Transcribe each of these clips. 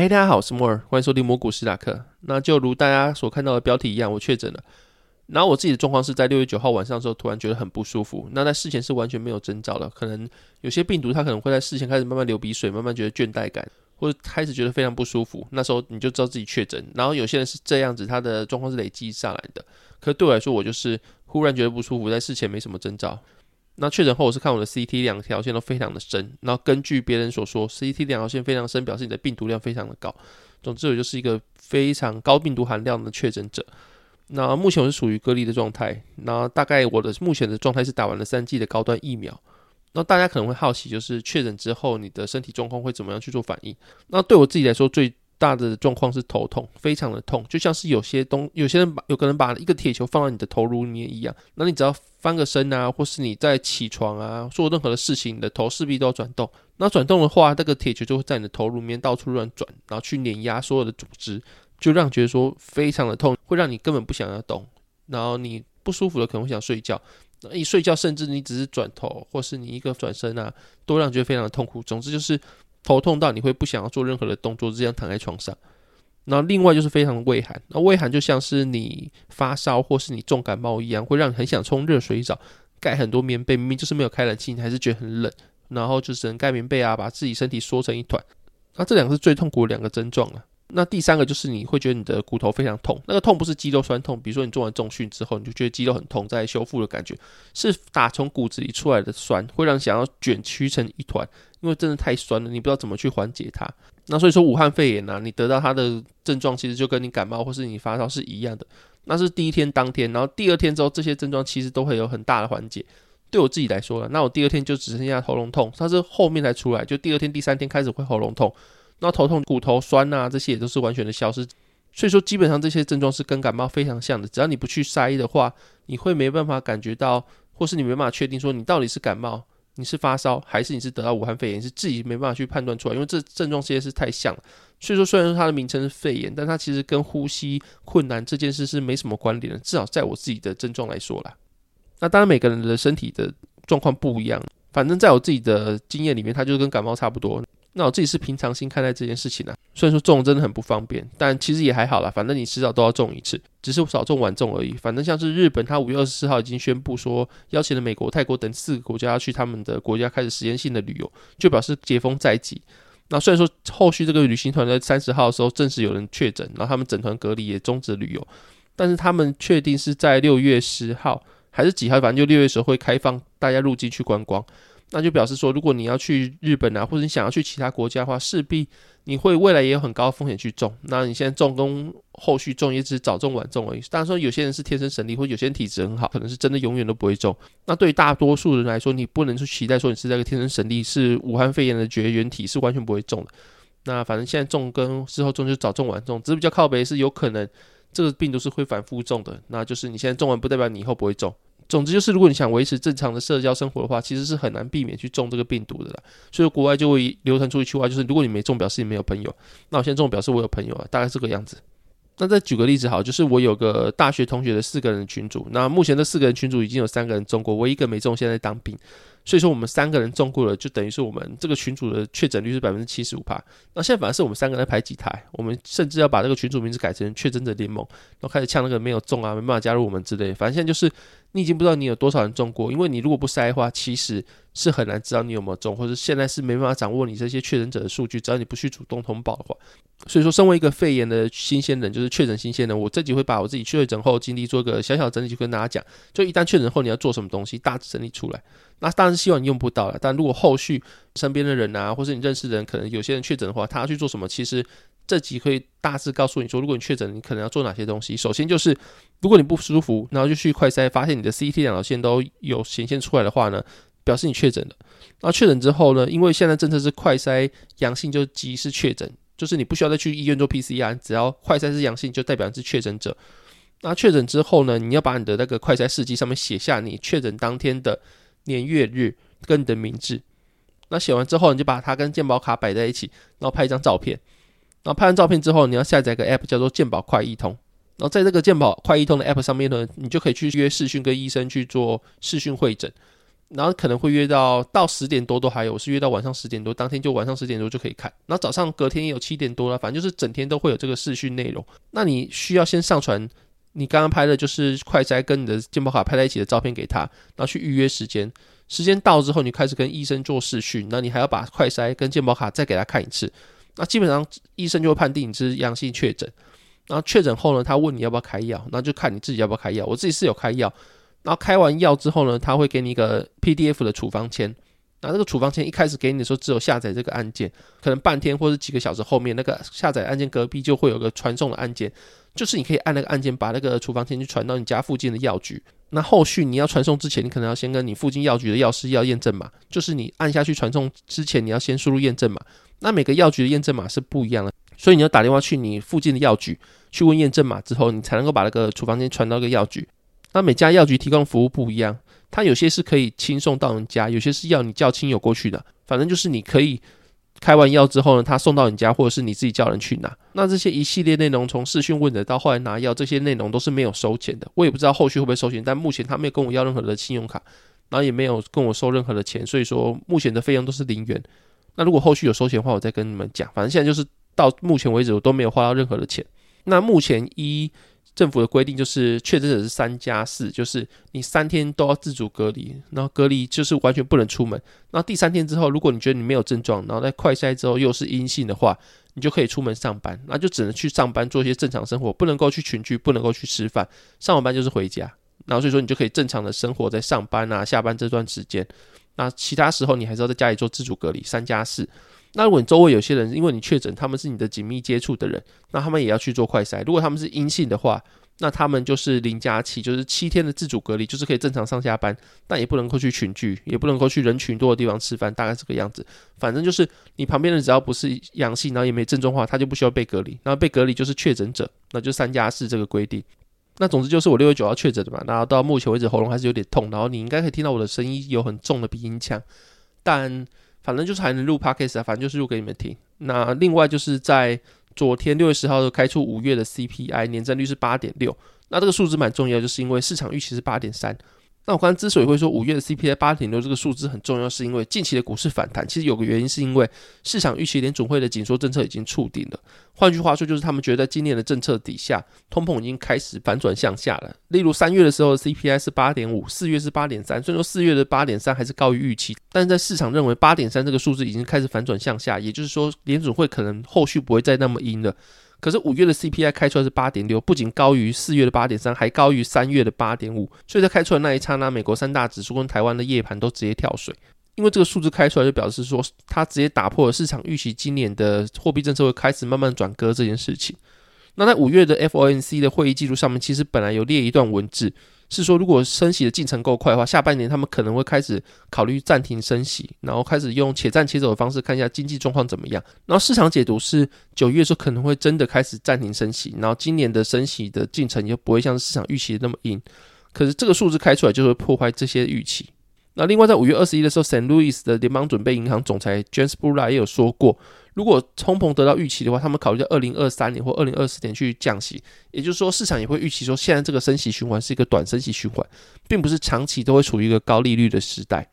嗨，大家好，我是莫尔，欢迎收听魔股史塔克。那就如大家所看到的标题一样，我确诊了。然后我自己的状况是在六月九号晚上的时候，突然觉得很不舒服。那在事前是完全没有征兆的，可能有些病毒它可能会在事前开始慢慢流鼻水，慢慢觉得倦怠感，或者开始觉得非常不舒服。那时候你就知道自己确诊。然后有些人是这样子，他的状况是累积上来的。可对我来说，我就是忽然觉得不舒服，在事前没什么征兆。那确诊后，我是看我的 CT 两条线都非常的深，然后根据别人所说，CT 两条线非常深，表示你的病毒量非常的高。总之，我就是一个非常高病毒含量的确诊者。那目前我是属于隔离的状态。那大概我的目前的状态是打完了三剂的高端疫苗。那大家可能会好奇，就是确诊之后你的身体状况会怎么样去做反应？那对我自己来说，最大的状况是头痛，非常的痛，就像是有些东有些人把有可能把一个铁球放到你的头颅里面一样。那你只要翻个身啊，或是你在起床啊，做任何的事情，你的头势必都要转动。那转动的话，那个铁球就会在你的头颅里面到处乱转，然后去碾压所有的组织，就让觉得说非常的痛，会让你根本不想要动。然后你不舒服的可能会想睡觉，那一睡觉甚至你只是转头，或是你一个转身啊，都让觉得非常的痛苦。总之就是。头痛到你会不想要做任何的动作，这样躺在床上。那另外就是非常的畏寒，那畏寒就像是你发烧或是你重感冒一样，会让你很想冲热水澡，盖很多棉被，明明就是没有开冷气，你还是觉得很冷，然后就只能盖棉被啊，把自己身体缩成一团。那这两个是最痛苦的两个症状了。那第三个就是你会觉得你的骨头非常痛，那个痛不是肌肉酸痛，比如说你做完重训之后，你就觉得肌肉很痛，在修复的感觉，是打从骨子里出来的酸，会让想要卷曲成一团，因为真的太酸了，你不知道怎么去缓解它。那所以说武汉肺炎呢，你得到它的症状其实就跟你感冒或是你发烧是一样的，那是第一天当天，然后第二天之后这些症状其实都会有很大的缓解。对我自己来说了，那我第二天就只剩下喉咙痛，它是后面才出来，就第二天、第三天开始会喉咙痛。那头痛、骨头酸呐，这些也都是完全的消失。所以说，基本上这些症状是跟感冒非常像的。只要你不去筛的话，你会没办法感觉到，或是你没办法确定说你到底是感冒、你是发烧，还是你是得到武汉肺炎，是自己没办法去判断出来，因为这症状这些是太像了。所以说，虽然说它的名称是肺炎，但它其实跟呼吸困难这件事是没什么关联的。至少在我自己的症状来说啦。那当然每个人的身体的状况不一样，反正在我自己的经验里面，它就跟感冒差不多。那我自己是平常心看待这件事情的，虽然说中真的很不方便，但其实也还好啦。反正你迟早都要中一次，只是少中晚中而已。反正像是日本，他五月二十四号已经宣布说，邀请了美国、泰国等四个国家去他们的国家开始实验性的旅游，就表示解封在即。那虽然说后续这个旅行团在三十号的时候证实有人确诊，然后他们整团隔离也终止旅游，但是他们确定是在六月十号还是几号，反正就六月时候会开放大家入境去观光。那就表示说，如果你要去日本啊，或者你想要去其他国家的话，势必你会未来也有很高风险去中。那你现在中跟后续中也只是早中晚中而已。当然说有些人是天生神力，或有些人体质很好，可能是真的永远都不会中。那对于大多数人来说，你不能去期待说你是那个天生神力，是武汉肺炎的绝缘体，是完全不会中的。那反正现在中跟之后中就早中晚中，只是比较靠北是有可能这个病毒是会反复中的。那就是你现在中完不代表你以后不会中。总之就是，如果你想维持正常的社交生活的话，其实是很难避免去中这个病毒的啦。所以国外就会流传出一句话，就是如果你没中，表示你没有朋友。那我现在中，表示我有朋友啊，大概这个样子。那再举个例子，好，就是我有个大学同学的四个人群组，那目前这四个人群组已经有三个人中过，我一个没中，现在当兵。所以说我们三个人中过了，就等于是我们这个群组的确诊率是百分之七十五帕。那现在反而是我们三个人排几台，我们甚至要把这个群组名字改成确诊者联盟，然后开始呛那个没有中啊，没办法加入我们之类。反正现在就是你已经不知道你有多少人中过，因为你如果不筛的话，其实是很难知道你有没有中，或者现在是没办法掌握你这些确诊者的数据，只要你不去主动通报的话。所以说，身为一个肺炎的新鲜人，就是确诊新鲜人，我这集会把我自己确诊后经历做个小小整理，就跟大家讲，就一旦确诊后你要做什么东西，大致整理出来。那当然希望你用不到了，但如果后续身边的人啊，或是你认识的人，可能有些人确诊的话，他要去做什么？其实这集可以大致告诉你说，如果你确诊，你可能要做哪些东西。首先就是，如果你不舒服，然后就去快筛，发现你的 CT 两条线都有显现出来的话呢，表示你确诊了。那确诊之后呢，因为现在政策是快筛阳性就即是确诊，就是你不需要再去医院做 PCR，只要快筛是阳性就代表你是确诊者。那确诊之后呢，你要把你的那个快筛试剂上面写下你确诊当天的年月日跟你的名字。那写完之后，你就把它跟健保卡摆在一起，然后拍一张照片。然后拍完照片之后，你要下载一个 App 叫做健保快易通。然后在这个健保快易通的 App 上面呢，你就可以去约视讯跟医生去做视讯会诊。然后可能会约到到十点多都还有，是约到晚上十点多，当天就晚上十点多就可以看。然后早上隔天也有七点多了，反正就是整天都会有这个视讯内容。那你需要先上传你刚刚拍的就是快筛跟你的健保卡拍在一起的照片给他，然后去预约时间。时间到之后，你开始跟医生做视讯，那你还要把快筛跟健保卡再给他看一次。那基本上医生就会判定你是阳性确诊。然后确诊后呢，他问你要不要开药，那就看你自己要不要开药。我自己是有开药。然后开完药之后呢，他会给你一个 PDF 的处方签。那这个处方签一开始给你的时候，只有下载这个按键，可能半天或者几个小时后面，那个下载按键隔壁就会有个传送的按键，就是你可以按那个按键把那个处方签去传到你家附近的药局。那后续你要传送之前，你可能要先跟你附近药局的药师要验证码，就是你按下去传送之前，你要先输入验证码。那每个药局的验证码是不一样的，所以你要打电话去你附近的药局去问验证码之后，你才能够把那个处方签传到个药局。那每家药局提供服务不一样，它有些是可以轻送到你家，有些是要你叫亲友过去的。反正就是你可以开完药之后呢，他送到你家，或者是你自己叫人去拿。那这些一系列内容，从视讯问的到后来拿药，这些内容都是没有收钱的。我也不知道后续会不会收钱，但目前他没有跟我要任何的信用卡，然后也没有跟我收任何的钱，所以说目前的费用都是零元。那如果后续有收钱的话，我再跟你们讲。反正现在就是到目前为止，我都没有花到任何的钱。那目前一。政府的规定就是确诊者是三加四，就是你三天都要自主隔离，然后隔离就是完全不能出门。那第三天之后，如果你觉得你没有症状，然后在快筛之后又是阴性的话，你就可以出门上班，那就只能去上班做一些正常生活，不能够去群聚，不能够去吃饭。上完班就是回家，然后所以说你就可以正常的生活在上班啊、下班这段时间。那其他时候你还是要在家里做自主隔离，三加四。那如果你周围有些人因为你确诊，他们是你的紧密接触的人，那他们也要去做快筛。如果他们是阴性的话，那他们就是零加七，就是七天的自主隔离，就是可以正常上下班，但也不能够去群聚，也不能够去人群多的地方吃饭，大概这个样子。反正就是你旁边人只要不是阳性，然后也没症状的话，他就不需要被隔离。然后被隔离就是确诊者，那就三加四这个规定。那总之就是我六月九号确诊的嘛，然后到目前为止喉咙还是有点痛，然后你应该可以听到我的声音有很重的鼻音腔，但。反正就是还能录 podcast 啊，反正就是录给你们听。那另外就是在昨天六月十号开出五月的 CPI 年增率是八点六，那这个数字蛮重要，就是因为市场预期是八点三。那我刚才之所以会说五月的 CPI 八点六这个数字很重要，是因为近期的股市反弹，其实有个原因是因为市场预期联总会的紧缩政策已经触顶了。换句话说，就是他们觉得在今年的政策底下，通膨已经开始反转向下了。例如三月的时候 CPI 是八点五，四月是八点三，虽然说四月的八点三还是高于预期，但是在市场认为八点三这个数字已经开始反转向下，也就是说联总会可能后续不会再那么阴了。可是五月的 CPI 开出来是八点六，不仅高于四月的八点三，还高于三月的八点五。所以在开出来那一刹那，美国三大指数跟台湾的夜盘都直接跳水，因为这个数字开出来就表示说，它直接打破了市场预期今年的货币政策会开始慢慢转割这件事情。那在五月的 FOMC 的会议记录上面，其实本来有列一段文字。是说，如果升息的进程够快的话，下半年他们可能会开始考虑暂停升息，然后开始用且战且走的方式看一下经济状况怎么样。然后市场解读是九月的时候可能会真的开始暂停升息，然后今年的升息的进程也不会像市场预期的那么硬。可是这个数字开出来就会破坏这些预期。那另外在五月二十一的时候，Saint Louis 的联邦准备银行总裁 James Bulla 也有说过。如果通膨得到预期的话，他们考虑在二零二三年或二零二四年去降息，也就是说，市场也会预期说，现在这个升息循环是一个短升息循环，并不是长期都会处于一个高利率的时代。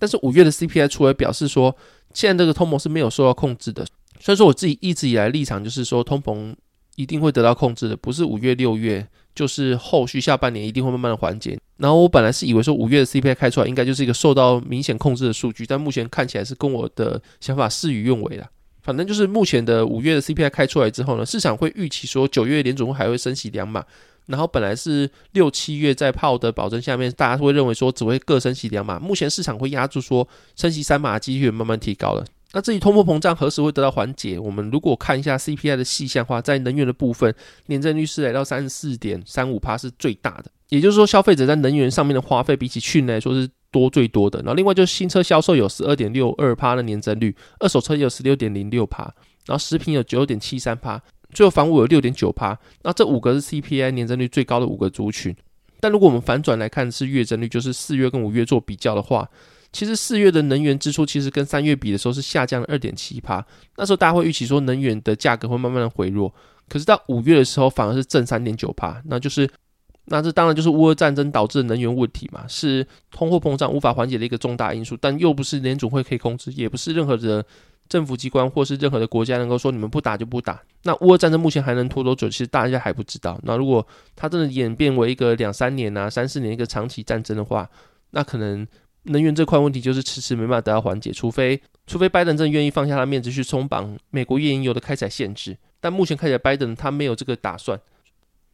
但是五月的 CPI 出来表示说，现在这个通膨是没有受到控制的。所以说，我自己一直以来立场就是说，通膨一定会得到控制的，不是五月六月，就是后续下半年一定会慢慢的缓解。然后我本来是以为说，五月的 CPI 开出来应该就是一个受到明显控制的数据，但目前看起来是跟我的想法事与愿违了。反正就是目前的五月的 CPI 开出来之后呢，市场会预期说九月联总会还会升息两码，然后本来是六七月在炮的保证下面，大家会认为说只会各升息两码，目前市场会压住说升息三码的几率慢慢提高了。那至于通货膨胀何时会得到缓解，我们如果看一下 CPI 的细项话，在能源的部分，年增率是来到三十四点三五帕是最大的，也就是说消费者在能源上面的花费比起去年来说是多最多的。然后另外就是新车销售有十二点六二帕的年增率，二手车有十六点零六帕，然后食品有九点七三帕，最后房屋有六点九帕。那这五个是 CPI 年增率最高的五个族群。但如果我们反转来看是月增率，就是四月跟五月做比较的话，其实四月的能源支出其实跟三月比的时候是下降了二点七趴。那时候大家会预期说能源的价格会慢慢的回落，可是到五月的时候反而是正三点九趴，那就是。那这当然就是乌俄战争导致的能源问题嘛，是通货膨胀无法缓解的一个重大因素，但又不是联总会可以控制，也不是任何的政府机关或是任何的国家能够说你们不打就不打。那乌俄战争目前还能拖多久？其实大家还不知道。那如果它真的演变为一个两三年啊、三四年一个长期战争的话，那可能能源这块问题就是迟迟没办法得到缓解，除非除非拜登真愿意放下他面子去松绑美国页岩油的开采限制，但目前看起来拜登他没有这个打算。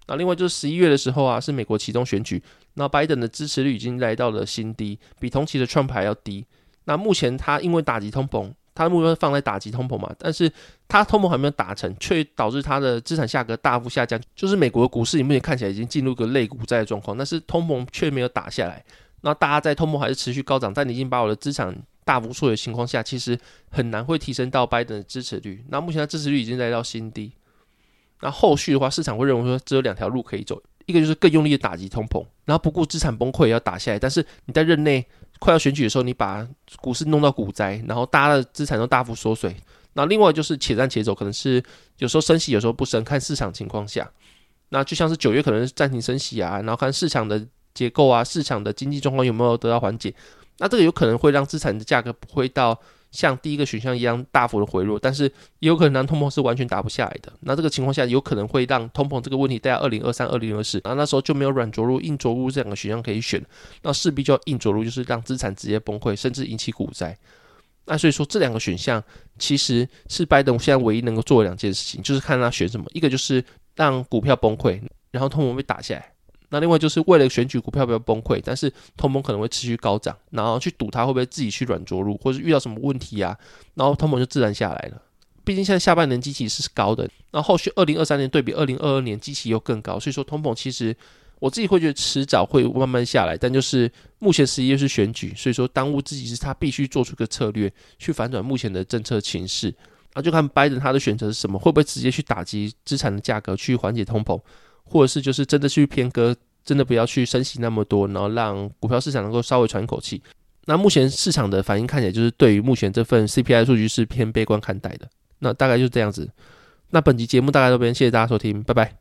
那另外就是十一月的时候啊，是美国启动选举，那拜登的支持率已经来到了新低，比同期的 Trump 还要低。那目前他因为打击通膨，他的目标放在打击通膨嘛，但是他通膨还没有打成，却导致他的资产价格大幅下降。就是美国股市目前看起来已经进入个类股债的状况，但是通膨却没有打下来。那大家在通膨还是持续高涨，但你已经把我的资产大幅缩水的情况下，其实很难会提升到拜登的支持率。那目前的支持率已经来到新低。那后续的话，市场会认为说只有两条路可以走，一个就是更用力的打击通膨，然后不顾资产崩溃要打下来。但是你在任内快要选举的时候，你把股市弄到股灾，然后大家的资产都大幅缩水。那另外就是且战且走，可能是有时候升息，有时候不升，看市场情况下。那就像是九月可能是暂停升息啊，然后看市场的结构啊，市场的经济状况有没有得到缓解。那这个有可能会让资产的价格不会到。像第一个选项一样大幅的回落，但是也有可能让通膨是完全打不下来的。那这个情况下，有可能会让通膨这个问题带到二零二三、二零二四，那那时候就没有软着陆、硬着陆这两个选项可以选，那势必就要硬着陆，就是让资产直接崩溃，甚至引起股灾。那所以说，这两个选项其实是拜登现在唯一能够做的两件事情，就是看他选什么，一个就是让股票崩溃，然后通膨被打下来。那另外就是为了选举股票不要崩溃，但是通膨可能会持续高涨，然后去赌它会不会自己去软着陆，或者遇到什么问题啊，然后通膨就自然下来了。毕竟现在下半年基期是高的，那后续二零二三年对比二零二二年基期又更高，所以说通膨其实我自己会觉得迟早会慢慢下来，但就是目前十一月是选举，所以说当务之急是他必须做出个策略去反转目前的政策情势，那就看拜登他的选择是什么，会不会直接去打击资产的价格去缓解通膨。或者是就是真的去偏割，真的不要去升息那么多，然后让股票市场能够稍微喘一口气。那目前市场的反应看起来就是对于目前这份 CPI 数据是偏悲观看待的。那大概就是这样子。那本集节目大概到这边，谢谢大家收听，拜拜。